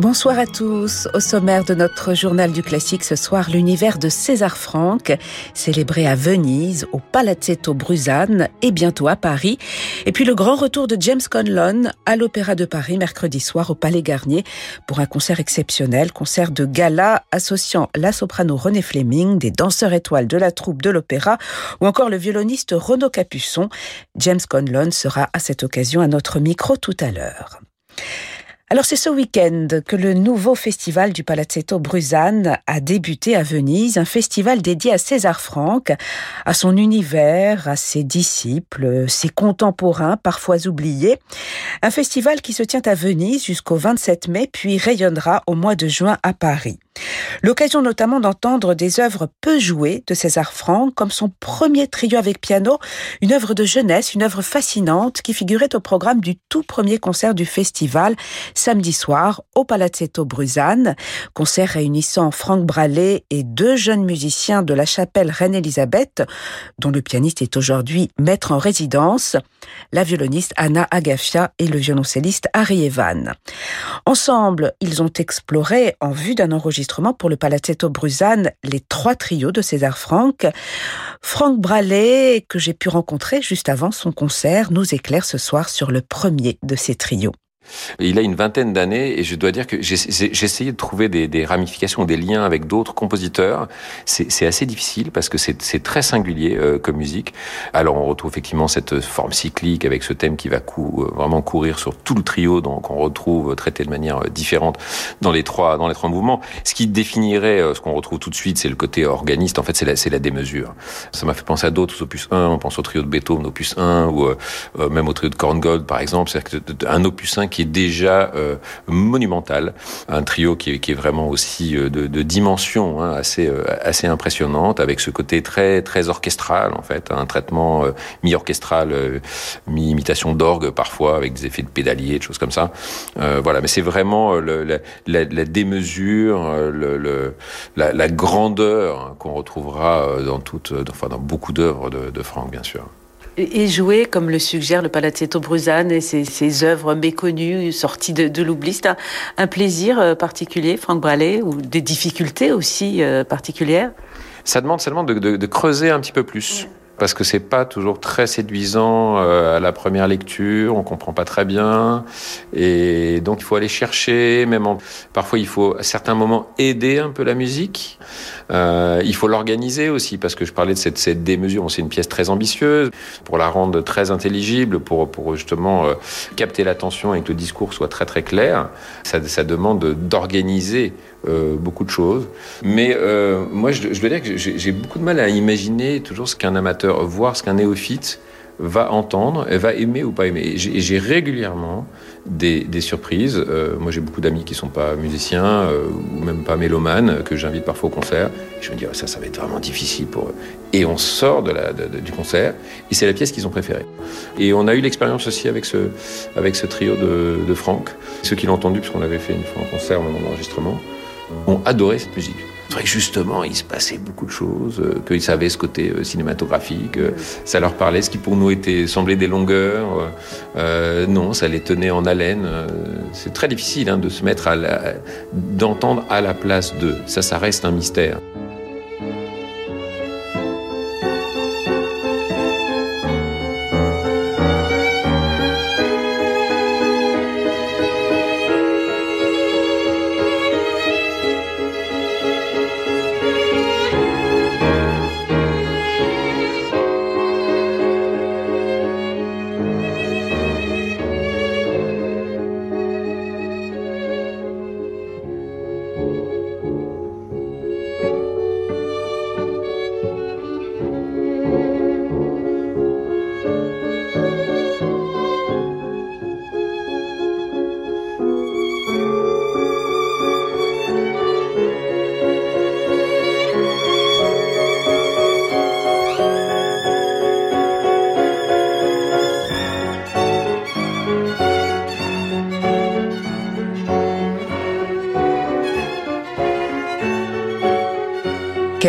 Bonsoir à tous. Au sommaire de notre journal du classique ce soir, l'univers de César Franck, célébré à Venise, au Palazzetto Bruzane et bientôt à Paris. Et puis le grand retour de James Conlon à l'Opéra de Paris mercredi soir au Palais Garnier pour un concert exceptionnel, concert de gala associant la soprano René Fleming, des danseurs étoiles de la troupe de l'opéra ou encore le violoniste Renaud Capuçon. James Conlon sera à cette occasion à notre micro tout à l'heure. Alors c'est ce week-end que le nouveau festival du Palazzetto Bruzane a débuté à Venise, un festival dédié à César Franck, à son univers, à ses disciples, ses contemporains parfois oubliés. Un festival qui se tient à Venise jusqu'au 27 mai puis rayonnera au mois de juin à Paris. L'occasion notamment d'entendre des œuvres peu jouées de César Franck, comme son premier trio avec piano, une œuvre de jeunesse, une œuvre fascinante qui figurait au programme du tout premier concert du festival samedi soir au Palazzetto Bruzane, concert réunissant Franck Bralé et deux jeunes musiciens de la chapelle Reine-Élisabeth, dont le pianiste est aujourd'hui maître en résidence, la violoniste Anna Agafia et le violoncelliste Harry Evan. Ensemble, ils ont exploré, en vue d'un enregistrement pour le Palazzetto Bruzane, les trois trios de César Franck. Franck Bralé, que j'ai pu rencontrer juste avant son concert, nous éclaire ce soir sur le premier de ces trios. Il a une vingtaine d'années et je dois dire que j'ai essayé de trouver des, des, ramifications, des liens avec d'autres compositeurs. C'est assez difficile parce que c'est très singulier euh, comme musique. Alors on retrouve effectivement cette forme cyclique avec ce thème qui va cou euh, vraiment courir sur tout le trio, donc on retrouve traité de manière euh, différente dans les trois dans les trois mouvements. Ce qui définirait ce qu'on retrouve tout de suite, c'est le côté organiste. En fait, c'est la, la démesure. Ça m'a fait penser à d'autres opus 1. On pense au trio de Beethoven, opus 1, ou même au trio de Korngold, par exemple. C'est un opus 1 qui est déjà euh, monumental, un trio qui est, vraiment aussi euh, de, dimension hein, assez euh, assez impressionnante, avec ce côté très très orchestral en fait, un traitement mi-orchestral, mi-imitation d'orgue parfois, avec des effets de pédalier, de choses comme ça. voilà, mais c'est vraiment la, démesure, la, grandeur qu'on retrouvera dans toutes, enfin dans beaucoup d'œuvres de Franck, bien sûr et jouer, comme le suggère le Palazzetto Bruzane et ses, œuvres méconnues, sorties de, de l'oubli. C'est un, plaisir euh, particulier, Franck Bralé, ou des difficultés aussi euh, particulières? Ça demande seulement de, de, de, creuser un petit peu plus parce que c'est pas toujours très séduisant euh, à la première lecture, on comprend pas très bien, et donc il faut aller chercher, même en... parfois il faut à certains moments aider un peu la musique, euh, il faut l'organiser aussi, parce que je parlais de cette, cette démesure, c'est une pièce très ambitieuse, pour la rendre très intelligible, pour, pour justement euh, capter l'attention et que le discours soit très très clair, ça, ça demande d'organiser euh, beaucoup de choses. Mais euh, moi, je, je, dois dire que j'ai beaucoup de mal à imaginer toujours ce qu'un amateur, voir ce qu'un néophyte va entendre, va aimer ou pas aimer. J'ai régulièrement des, surprises. Euh, moi, j'ai beaucoup d'amis qui sont pas musiciens ou même pas mélomanes, que j'invite parfois au concert. Je me dis, oh, ça, ça va être vraiment difficile pour eux. Et on sort du concert, et c'est la pièce qu'ils ont préférée. Et on a eu l'expérience aussi avec ce, trio de, Franck. Ceux qui l'ont entendu, puisqu'on avait fait une fois un concert au moment d'enregistrement, ont adoré cette musique. C'est justement, il se passait beaucoup de choses, euh, qu'ils savaient ce côté euh, cinématographique, euh, ça leur parlait, ce qui pour nous était semblait des longueurs. Non, ça les tenait en haleine. C'est très difficile hein, de se mettre à d'entendre à la place d'eux. Ça, ça reste un mystère.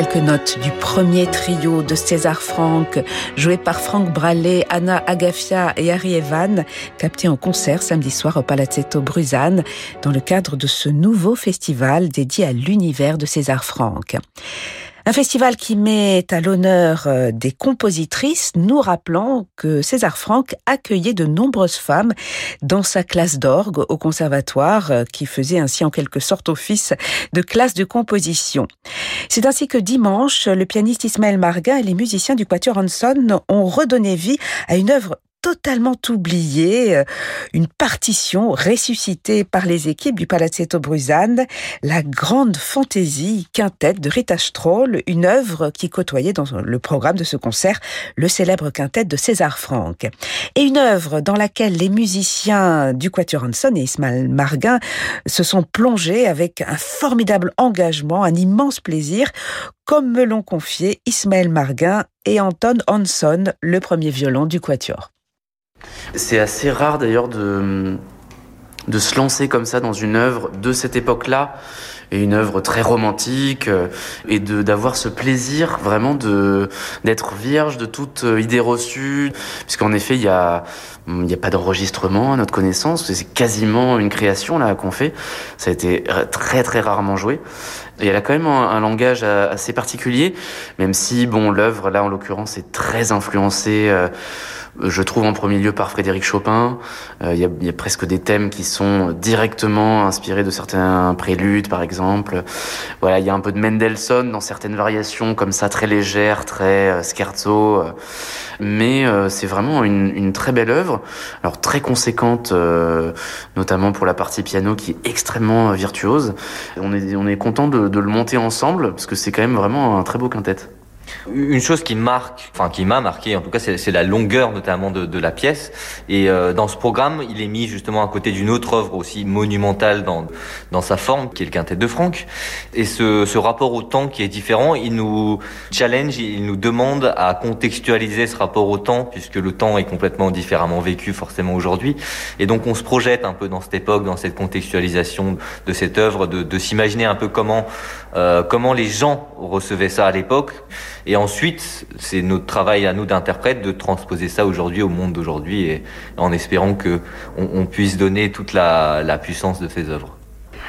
Quelques notes du premier trio de César Franck, joué par Franck Bralé, Anna Agafia et Harry Evan, capté en concert samedi soir au Palazzetto Bruzane, dans le cadre de ce nouveau festival dédié à l'univers de César Franck. Un festival qui met à l'honneur euh, des compositrices, nous rappelant que César Franck accueillait de nombreuses femmes dans sa classe d'orgue au conservatoire, euh, qui faisait ainsi en quelque sorte office de classe de composition. C'est ainsi que dimanche, le pianiste Ismaël Marga et les musiciens du Quatuor Hanson ont redonné vie à une œuvre totalement oublié, euh, une partition ressuscitée par les équipes du Palazzetto Bruzane, la grande fantaisie quintette de Rita Stroll, une œuvre qui côtoyait dans le programme de ce concert le célèbre quintet de César Franck. Et une œuvre dans laquelle les musiciens du Quatuor Hanson et Ismaël Marguin se sont plongés avec un formidable engagement, un immense plaisir, comme me l'ont confié Ismaël Marguin et Anton Hanson, le premier violon du Quatuor. C'est assez rare d'ailleurs de, de se lancer comme ça dans une œuvre de cette époque-là et une œuvre très romantique euh, et de d'avoir ce plaisir vraiment d'être vierge de toute euh, idée reçue puisqu'en effet il y a n'y a pas d'enregistrement à notre connaissance c'est quasiment une création là qu'on fait. Ça a été très très rarement joué elle a quand même un, langage assez particulier même si bon l'œuvre là en l'occurrence est très influencée euh, je trouve en premier lieu par Frédéric Chopin. Euh, il y, a, presque des thèmes qui sont directement inspirés de certains préludes, par exemple. Voilà, il y a un peu de Mendelssohn dans certaines variations comme ça, très légères, très euh, scherzo. Euh. mais euh, c'est vraiment une, très belle œuvre. Alors très conséquente, euh, notamment pour la partie piano qui est extrêmement virtuose. On est content de, de le monter ensemble parce que c'est quand même vraiment un très beau quintet. Une chose qui marque, enfin qui m'a marqué en tout cas, c'est la longueur notamment de, de la pièce. Et euh, dans ce programme, il est mis justement à côté d'une autre œuvre aussi monumentale dans dans sa forme, qui est le Quintet de Franck. Et ce, ce rapport au temps qui est différent, il nous challenge, il nous demande à contextualiser ce rapport au temps, puisque le temps est complètement différemment vécu forcément aujourd'hui. Et donc on se projette un peu dans cette époque, dans cette contextualisation de cette œuvre, de, de s'imaginer un peu comment euh, comment les gens recevaient ça à l'époque. Et ensuite, c'est notre travail à nous d'interprètes de transposer ça aujourd'hui au monde d'aujourd'hui et en espérant que on, on puisse donner toute la, la puissance de ces œuvres.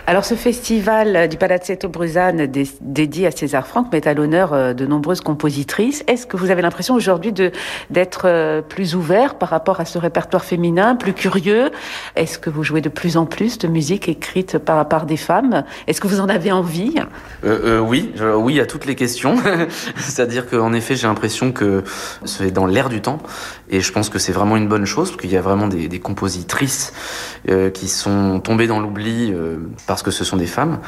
Alors ce festival du Palazzetto Bruzane dédié à César Franck met à l'honneur euh, de nombreuses compositrices. Est-ce que vous avez l'impression aujourd'hui d'être euh, plus ouvert par rapport à ce répertoire féminin, plus curieux? Est-ce que vous jouez de plus en plus de musique écrite par des femmes? Est-ce que vous en avez envie? Euh, euh, Oui, oui à toutes les questions. C'est-à-dire qu'en effet, j'ai l'impression que c'est dans l'air du temps, et je pense que c'est vraiment une bonne chose parce qu'il y a vraiment des, compositrices euh, qui sont tombées dans l'oubli. Euh, parce que ce sont des femmes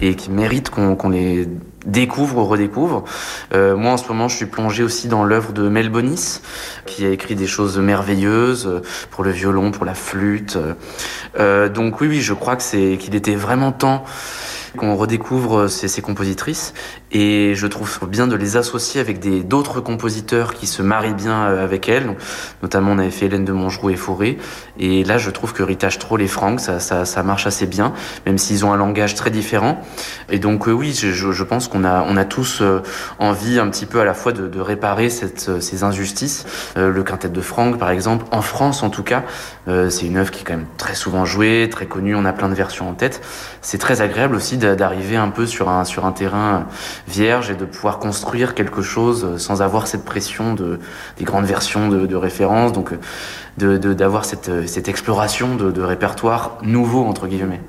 et qui méritent qu'on qu les découvre ou redécouvre. Euh, moi, en ce moment, je suis plongé aussi dans l'œuvre de Mel Bonis, qui a écrit des choses merveilleuses pour le violon, pour la flûte. Euh, donc oui, oui, je crois que c'est qu'il était vraiment temps qu'on redécouvre ces, ces, compositrices et je trouve bien de les associer avec d'autres compositeurs qui se marient bien avec elles. Donc, notamment, on avait fait Hélène de Montgeroux et Fauré et là, je trouve que Rita Stroll et Franck, ça, marche assez bien, même s'ils ont un langage très différent. Et donc euh, oui, je, pense qu'on a on a tous euh, envie un petit peu à la fois de, réparer ces injustices. Euh, le quintet de Franck, par exemple, en France en tout cas, euh, c'est une œuvre qui est quand même très souvent jouée, très connue. On a plein de versions en tête. C'est très agréable aussi d'arriver un peu sur un terrain vierge et de pouvoir construire quelque chose sans avoir cette pression de des grandes versions de, référence. Donc d'avoir cette, exploration de répertoire nouveau entre guillemets.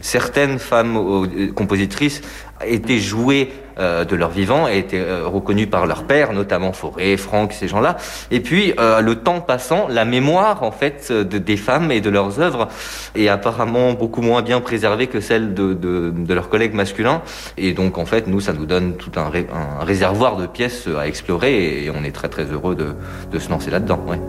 Certaines femmes euh, compositrices étaient jouées euh, de leur vivant et étaient euh, reconnues par leur père, notamment Fauré, Franck, ces gens-là. Et puis, le temps passant, la mémoire en fait de, des femmes et de leurs œuvres est apparemment beaucoup moins bien préservée que celle de, leurs collègues masculins. Et donc, en fait, nous, ça nous donne tout un, ré, un réservoir de pièces à explorer et on est très très heureux de, se lancer là-dedans. Ouais.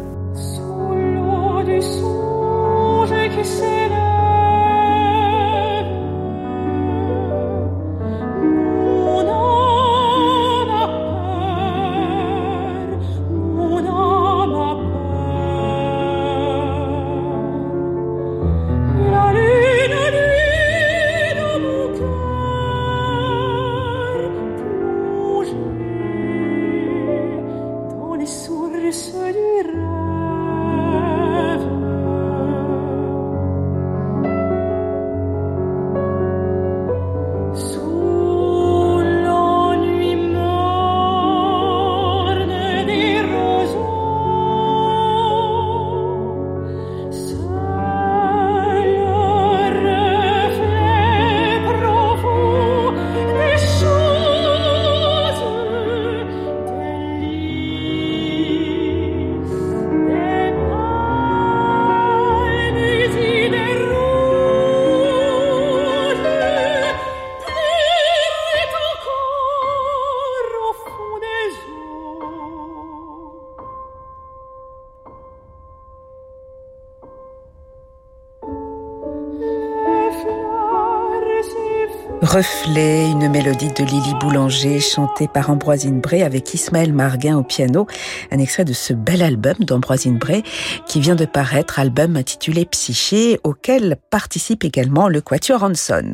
Reflet, une mélodie de Lily Boulanger chantée par Ambroisine Bray avec Ismaël Marguin au piano. Un extrait de ce bel album d'Ambroisine Bray qui vient de paraître, album intitulé Psyché, auquel participe également le Quatuor Hanson.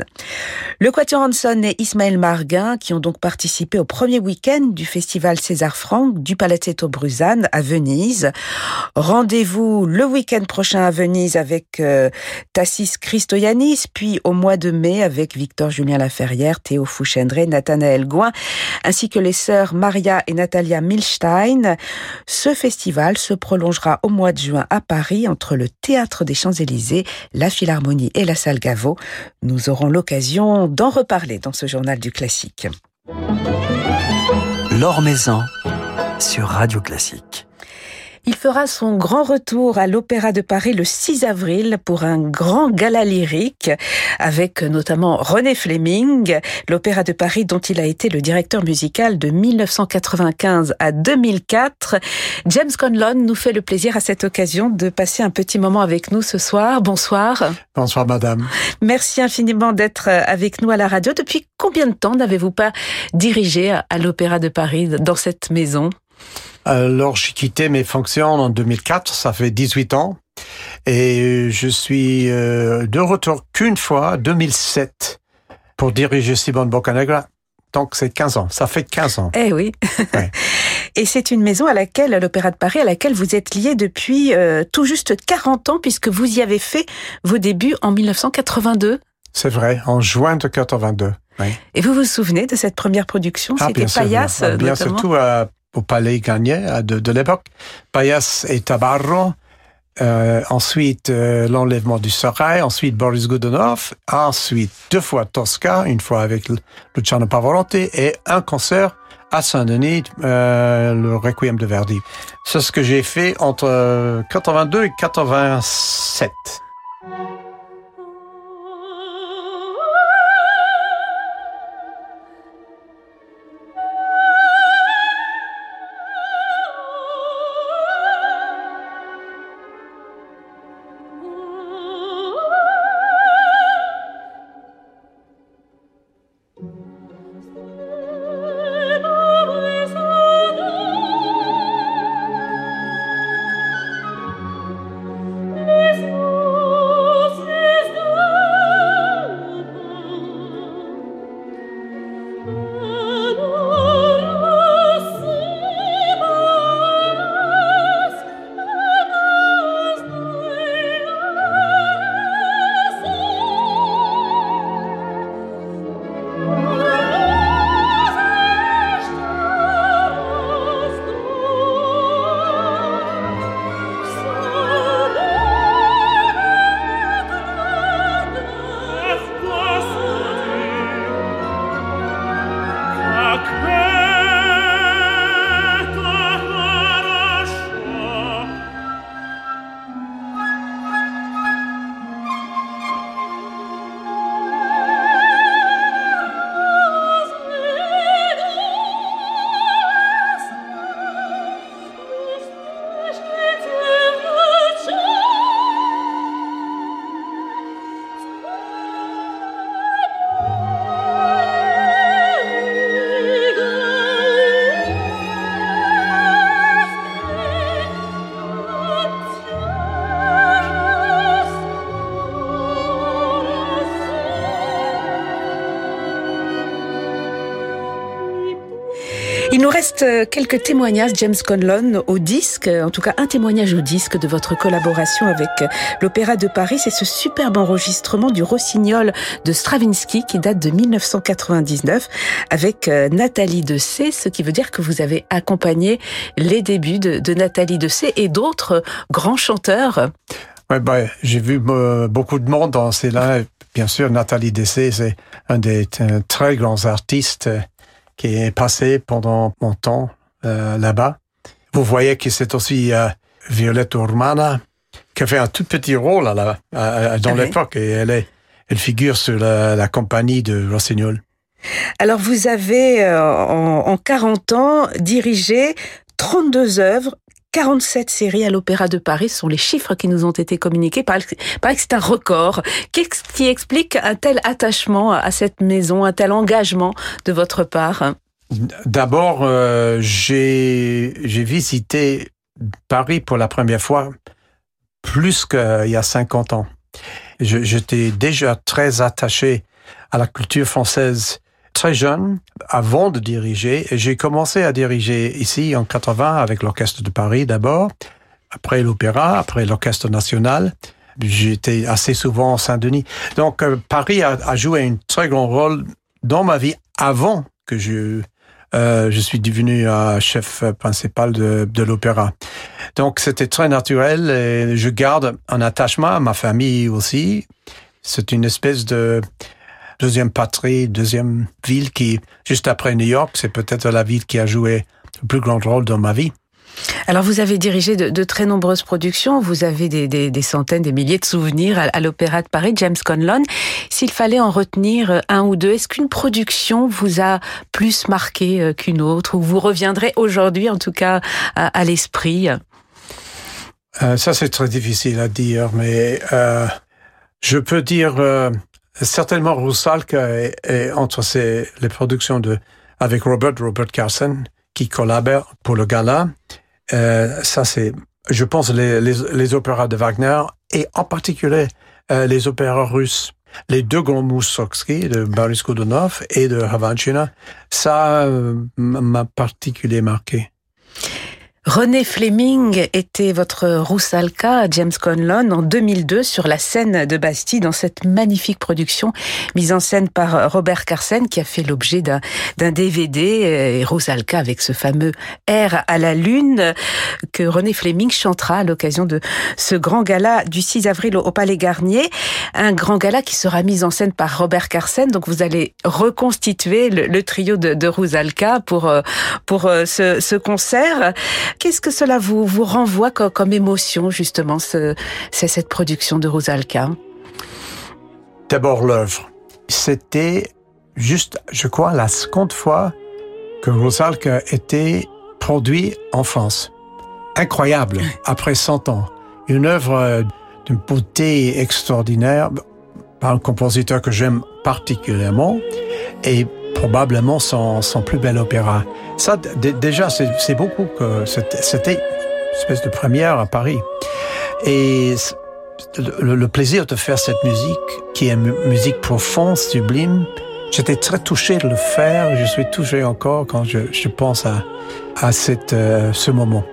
Le Quatuor Hanson et Ismaël Marguin qui ont donc participé au premier week-end du festival César Franck du Palazzetto Bruzane à Venise. Rendez-vous le week-end prochain à Venise avec euh, Tassis Christoyanis, puis au mois de mai avec Victor Julien Laferrière, Théo Fouchendré, Nathanaël Gouin, ainsi que les sœurs Maria et Natalia Milstein. Ce festival se prolongera au mois de juin à Paris entre le Théâtre des Champs-Élysées, la Philharmonie et la Salle Gaveau. Nous aurons l'occasion d'en reparler dans ce journal du classique. L'Or Maison sur Radio Classique. Il fera son grand retour à l'Opéra de Paris le 6 avril pour un grand gala lyrique avec notamment René Fleming, l'Opéra de Paris dont il a été le directeur musical de 1995 à 2004. James Conlon nous fait le plaisir à cette occasion de passer un petit moment avec nous ce soir. Bonsoir. Bonsoir madame. Merci infiniment d'être avec nous à la radio. Depuis combien de temps n'avez-vous pas dirigé à l'Opéra de Paris dans cette maison? Alors, j'ai quitté mes fonctions en 2004, ça fait 18 ans. Et je suis euh, de retour qu'une fois, 2007, pour diriger Simone Boccanegra. Donc, c'est 15 ans. Ça fait 15 ans. Eh oui. Et c'est une maison à laquelle, à l'Opéra de Paris, à laquelle vous êtes lié depuis euh, tout juste 40 ans, puisque vous y avez fait vos débuts en 1982. C'est vrai, en juin de 82. Oui. Et vous vous souvenez de cette première production? Ah, C'était Payas, bien, bien surtout à au Palais Gagné de, de l'époque. Payas et Tabarro. Euh, ensuite, euh, l'enlèvement du Sorail, ensuite Boris Godunov, ensuite deux fois Tosca, une fois avec Luciano Pavarotti, et un concert à Saint-Denis, euh, le Requiem de Verdi. C'est ce que j'ai fait entre 82 et 87. Reste euh, quelques témoignages, James Conlon, au disque, en tout cas un témoignage au disque de votre collaboration avec euh, l'Opéra de Paris. C'est ce superbe enregistrement du Rossignol de Stravinsky qui date de 1999 avec euh, Nathalie Dessay, ce qui veut dire que vous avez accompagné les débuts de, de Nathalie Dessay et d'autres grands chanteurs. Ouais, bah, j'ai vu beaucoup de monde dans ces-là. Bien sûr, Nathalie Dessay, c'est un des très grands artistes qui est passé pendant mon temps euh, là-bas. Vous voyez que c'est aussi euh, Violette Urmana qui a fait un tout petit rôle là, euh, dans l'époque et elle est, elle figure sur la, la compagnie de Rossignol. Alors vous avez en, en 40 ans dirigé 32 œuvres 47 séries à l'Opéra de Paris. Sont les chiffres qui nous ont été communiqués. Paraît que c'est un record. Qu'est-ce qui explique un tel attachement à cette maison, un tel engagement de votre part? D'abord, euh, j'ai visité Paris pour la première fois plus qu'il y a 50 ans. J'étais déjà très attaché à la culture française très jeune, avant de diriger. J'ai commencé à diriger ici en 80 avec l'Orchestre de Paris d'abord, après l'Opéra, après l'Orchestre National. J'étais assez souvent en Saint-Denis. Donc euh, Paris a, joué un très grand rôle dans ma vie avant que je euh, je suis devenu euh, chef principal de, de l'opéra. Donc c'était très naturel et je garde un attachement à ma famille aussi. C'est une espèce de deuxième patrie, deuxième ville qui, juste après New York, c'est peut-être la ville qui a joué le plus grand rôle dans ma vie. Alors vous avez dirigé de, de, très nombreuses productions, vous avez des, des, des centaines, des milliers de souvenirs à, à l'Opéra de Paris, James Conlon. S'il fallait en retenir un ou deux, est-ce qu'une production vous a plus marqué euh, qu'une autre, ou vous reviendrez aujourd'hui en tout cas à, à l'esprit? Euh, Ça c'est très difficile à dire, mais euh, je peux dire euh, certainement Roussalka est, est entre ses, les productions de avec Robert Robert Carson qui collabore pour le gala. Euh, ça, c'est, je pense, les, les, les, opéras de Wagner et en particulier euh, les opéras russes. Les deux grands Moussorgsky de Boris Godunov et de Havanchina, ça euh, m'a particulièrement marqué. René Fleming était votre Roussalka James Conlon en 2002 sur la scène de Bastille dans cette magnifique production mise en scène par Robert Carsen qui a fait l'objet d'un DVD et Roussalka avec ce fameux air à la lune que René Fleming chantera à l'occasion de ce grand gala du 6 avril au Palais Garnier. Un grand gala qui sera mis en scène par Robert Carsen. Donc vous allez reconstituer le, trio de, Roussalka pour, ce, ce concert. Qu'est-ce que cela vous, vous renvoie comme, comme émotion, justement, ce, c'est cette production de Rosalka D'abord l'œuvre. C'était juste, je crois, la seconde fois que Rosalka était produit en France. Incroyable, après 100 ans. Une œuvre d'une beauté extraordinaire par un compositeur que j'aime particulièrement et probablement son, son plus bel opéra. Ça, déjà, c'est beaucoup que c'était une espèce de première à Paris. Et le, le, plaisir de faire cette musique, qui est une musique profonde, sublime, j'étais très touché de le faire. Je suis touché encore quand je, je pense à, à cette, euh, ce moment.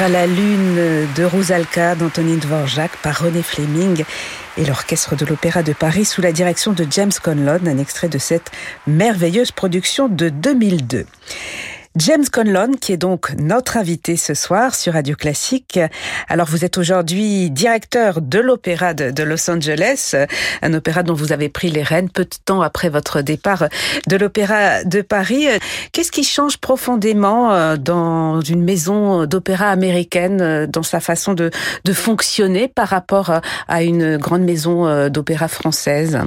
À la lune de Rusalka d'Antonin Dvorak par René Fleming et l'orchestre de l'Opéra de Paris sous la direction de James Conlon, un extrait de cette merveilleuse production de 2002. James Conlon, qui est donc notre invité ce soir sur Radio Classique. Alors, vous êtes aujourd'hui directeur de l'Opéra de, Los Angeles, un opéra dont vous avez pris les rênes peu de temps après votre départ de l'Opéra de Paris. Qu'est-ce qui change profondément euh, dans une maison d'opéra américaine, euh, dans sa façon de, fonctionner par rapport à une grande maison euh, d'opéra française?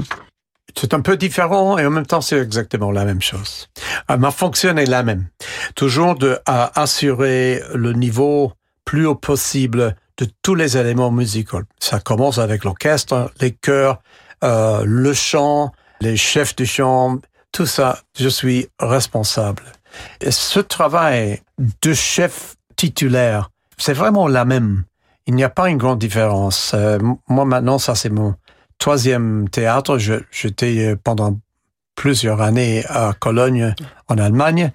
C'est un peu différent et en même temps c'est exactement la même chose. Ah, ma fonction est la même. Toujours de à assurer le niveau plus haut possible de tous les éléments musicaux. Ça commence avec l'orchestre, les chœurs, euh, le chant, les chefs de chant, tout ça, je suis responsable. Et ce travail de chef titulaire, c'est vraiment la même. Il n'y a pas une grande différence. Euh, moi maintenant, ça c'est mon troisième théâtre. J'étais euh, pendant plusieurs années à Cologne, en Allemagne,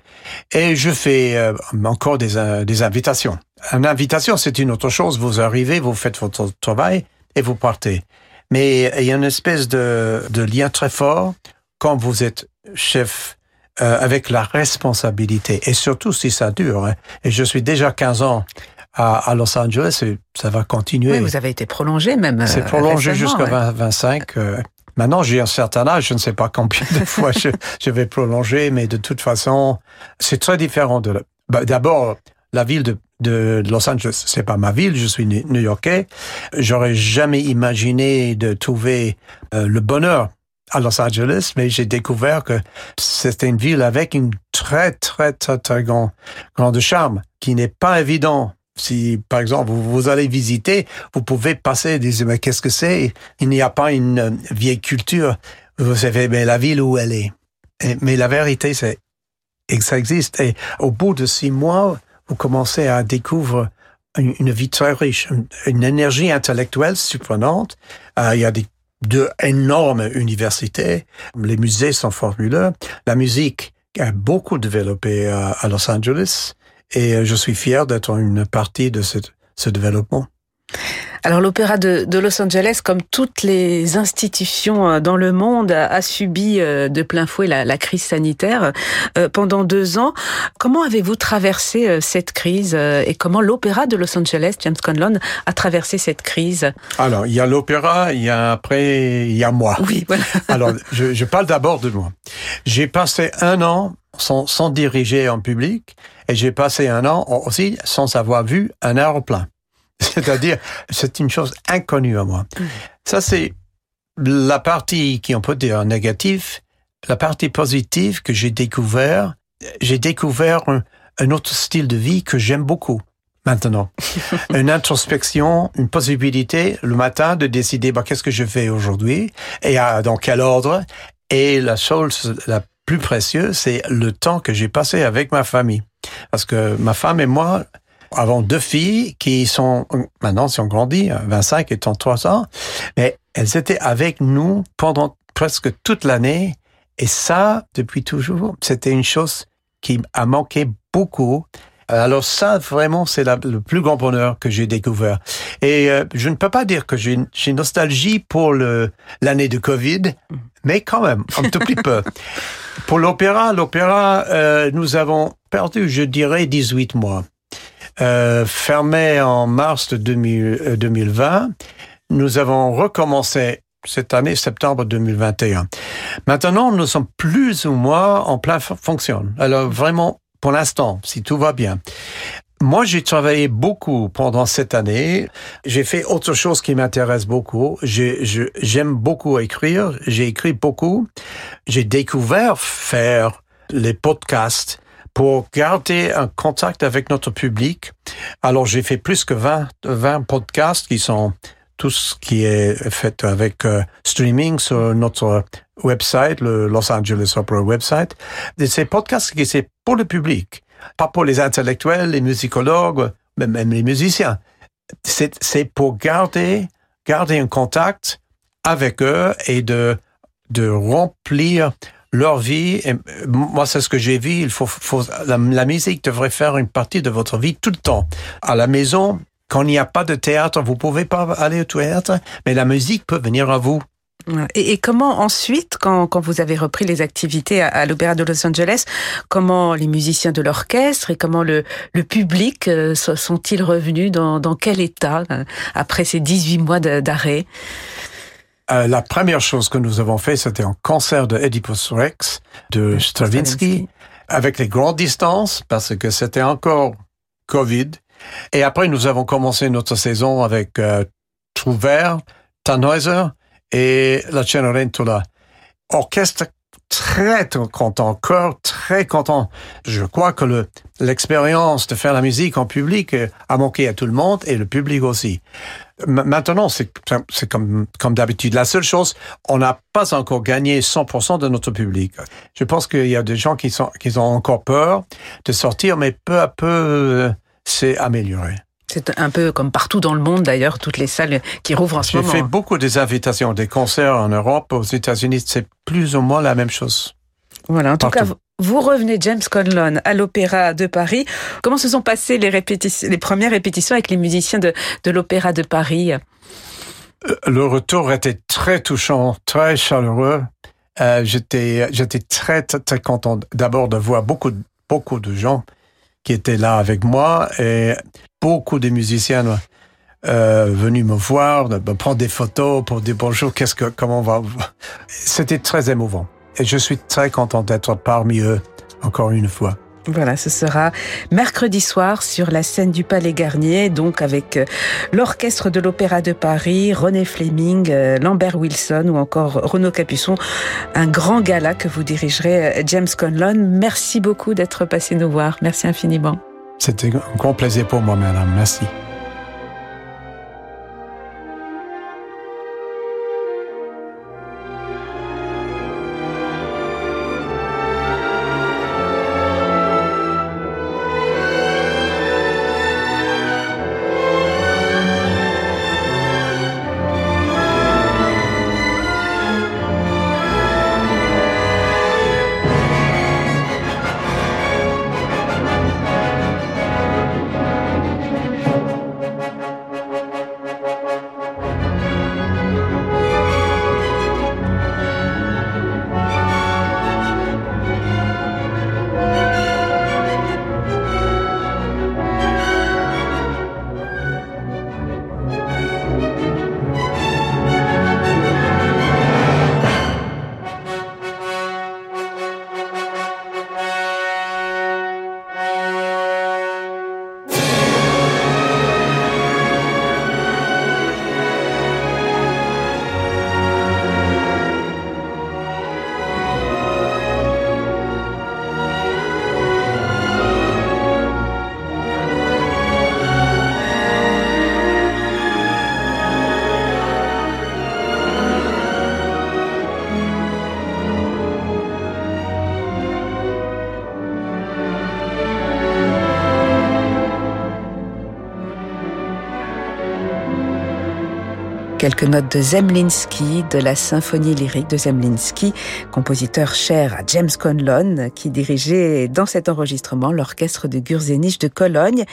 et je fais euh, encore des, euh, des invitations. Une invitation, c'est une autre chose. Vous arrivez, vous faites votre travail et vous partez. Mais il y a une espèce de, de lien très fort quand vous êtes chef avec la responsabilité, et surtout si ça dure. Hein. Et je suis déjà 15 ans à, Los Angeles et ça va continuer. Oui, vous avez été prolongé même. C'est prolongé jusqu'à 25. Maintenant, j'ai un certain âge, je ne sais pas combien de fois je, je, vais prolonger, mais de toute façon, c'est très différent de. Bah, D'abord, la ville de, de Los Angeles, c'est pas ma ville, je suis new-yorkais. J'aurais jamais imaginé de trouver euh, le bonheur à Los Angeles, mais j'ai découvert que c'était une ville avec une très, très, très, très grand, grande charme, qui n'est pas évident si, par exemple, vous, allez visiter, vous pouvez passer et dire, mais qu'est-ce que c'est? Il n'y a pas une euh, vieille culture. Vous savez, mais la ville où elle est. mais la vérité, c'est que ça existe. Et au bout de six mois, vous commencez à découvrir une, vie très riche, une, énergie intellectuelle surprenante. Euh, il y a des, deux énormes universités. Les musées sont formuleux. La musique a beaucoup développé euh, à Los Angeles. Et euh, je suis fier d'être une partie de ce, ce développement. Alors l'Opéra de, de, Los Angeles, comme toutes les institutions euh, dans le monde, a, subi euh, de plein fouet la, la crise sanitaire pendant deux ans. Comment avez-vous traversé cette crise et comment l'Opéra de Los Angeles, James Conlon, a traversé cette crise? Alors il y a l'Opéra, il y a après, il y a moi. Oui, voilà. Alors je, je parle d'abord de moi. J'ai passé un an sans, sans diriger en public et j'ai passé un an aussi sans avoir vu un aéroplane. C'est-à-dire, c'est une chose inconnue à moi. Ça, c'est la partie qui on peut dire négative. La partie positive que j'ai découvert, j'ai découvert un, un, autre style de vie que j'aime beaucoup maintenant. une introspection, une possibilité le matin de décider bah, qu'est-ce que je fais aujourd'hui et à, dans quel ordre. Et la chose la plus précieuse, c'est le temps que j'ai passé avec ma famille. Parce que ma femme et moi avons deux filles qui sont, maintenant, sont grandies, 25 et 33 ans, mais elles étaient avec nous pendant presque toute l'année. Et ça, depuis toujours, c'était une chose qui a manqué beaucoup. Alors ça, vraiment, c'est le plus grand bonheur que j'ai découvert. Et euh, je ne peux pas dire que j'ai une nostalgie pour l'année de Covid, mais quand même, un tout petit peu. Pour l'opéra, l'opéra, euh, nous avons perdu, je dirais, 18 mois. Euh, en mars de 2000, 2020, euh, nous avons recommencé cette année, septembre 2021. Maintenant, nous sommes plus ou moins en plein fonction. Alors vraiment, pour l'instant, si tout va bien. Moi, j'ai travaillé beaucoup pendant cette année. J'ai fait autre chose qui m'intéresse beaucoup. J'aime beaucoup écrire. J'ai écrit beaucoup. J'ai découvert faire les podcasts pour garder un contact avec notre public. Alors, j'ai fait plus que 20, 20 podcasts qui sont tout ce qui est fait avec euh, streaming sur notre website, le Los Angeles Opera website. Et ces podcasts qui c'est pour le public, pas pour les intellectuels, les musicologues, même les musiciens. C'est pour garder, garder un contact avec eux et de, de remplir leur vie. Et moi, c'est ce que j'ai vu. Il faut, faut la, la, musique devrait faire une partie de votre vie tout le temps. À la maison, quand il n'y a pas de théâtre, vous pouvez pas aller au théâtre, mais la musique peut venir à vous. Et, comment ensuite, quand, quand, vous avez repris les activités à, l'Opéra de Los Angeles, comment les musiciens de l'orchestre et comment le, le public euh, sont-ils revenus dans, dans quel état euh, après ces 18 mois d'arrêt? Euh, la première chose que nous avons fait, c'était un concert de Oedipus Rex de Stravinsky, avec les grandes distances, parce que c'était encore Covid. Et après, nous avons commencé notre saison avec euh, Trouvert, Tannhäuser et la Cenerentola. Orchestre très content, cœur très content. Je crois que le, l'expérience de faire la musique en public a manqué à tout le monde et le public aussi. Maintenant, c'est, comme d'habitude. La seule chose, on n'a pas encore gagné 100% de notre public. Je pense qu'il y a des gens qui, sont, qui ont encore peur de sortir, mais peu à peu, euh, c'est amélioré. C'est un peu comme partout dans le monde d'ailleurs, toutes les salles qui rouvrent en ce moment. J'ai fait beaucoup des invitations, des concerts en Europe, aux États-Unis, c'est plus ou moins la même chose. Voilà, en tout cas, vous revenez, James Conlon, à l'Opéra de Paris. Comment se sont passées les, premières répétitions avec les musiciens de, l'Opéra de Paris? Euh, Le retour était très touchant, très chaleureux. Euh, j'étais, très, très content d'abord de voir beaucoup, beaucoup de gens qui étaient là avec moi et beaucoup de musiciens euh, venus me voir, me prendre des photos pour dire bonjour, qu'est-ce que, comment on va. C'était très émouvant. Et je suis très content d'être parmi eux, encore une fois. Voilà, ce sera mercredi soir sur la scène du Palais Garnier, donc avec euh, l'orchestre de l'Opéra de Paris, René Fleming, euh, Lambert Wilson ou encore Renaud Capuçon. Un grand gala que vous dirigerez, euh, James Conlon. Merci beaucoup d'être passé nous voir. Merci infiniment. C'était un grand plaisir pour moi, madame. Merci. Quelques notes de Zemlinsky, de la symphonie lyrique de Zemlinsky, compositeur cher à James Conlon, qui dirigeait dans cet enregistrement l'orchestre de Gurzenich de Cologne.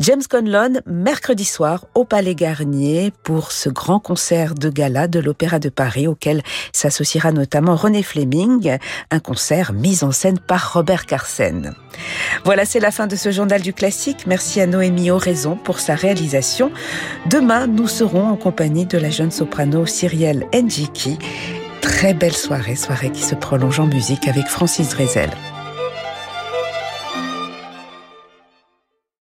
James Conlon, mercredi soir au Palais Garnier pour ce grand concert de gala de l'Opéra de Paris auquel s'associera notamment René Fleming, un concert mis en scène par Robert Carsen. Voilà, c'est la fin de ce journal du classique. Merci à Noémie Oraison pour sa réalisation. Demain, nous serons en compagnie de la jeune soprano Cyrielle Njiki. Très belle soirée, soirée qui se prolonge en musique avec Francis Drezel.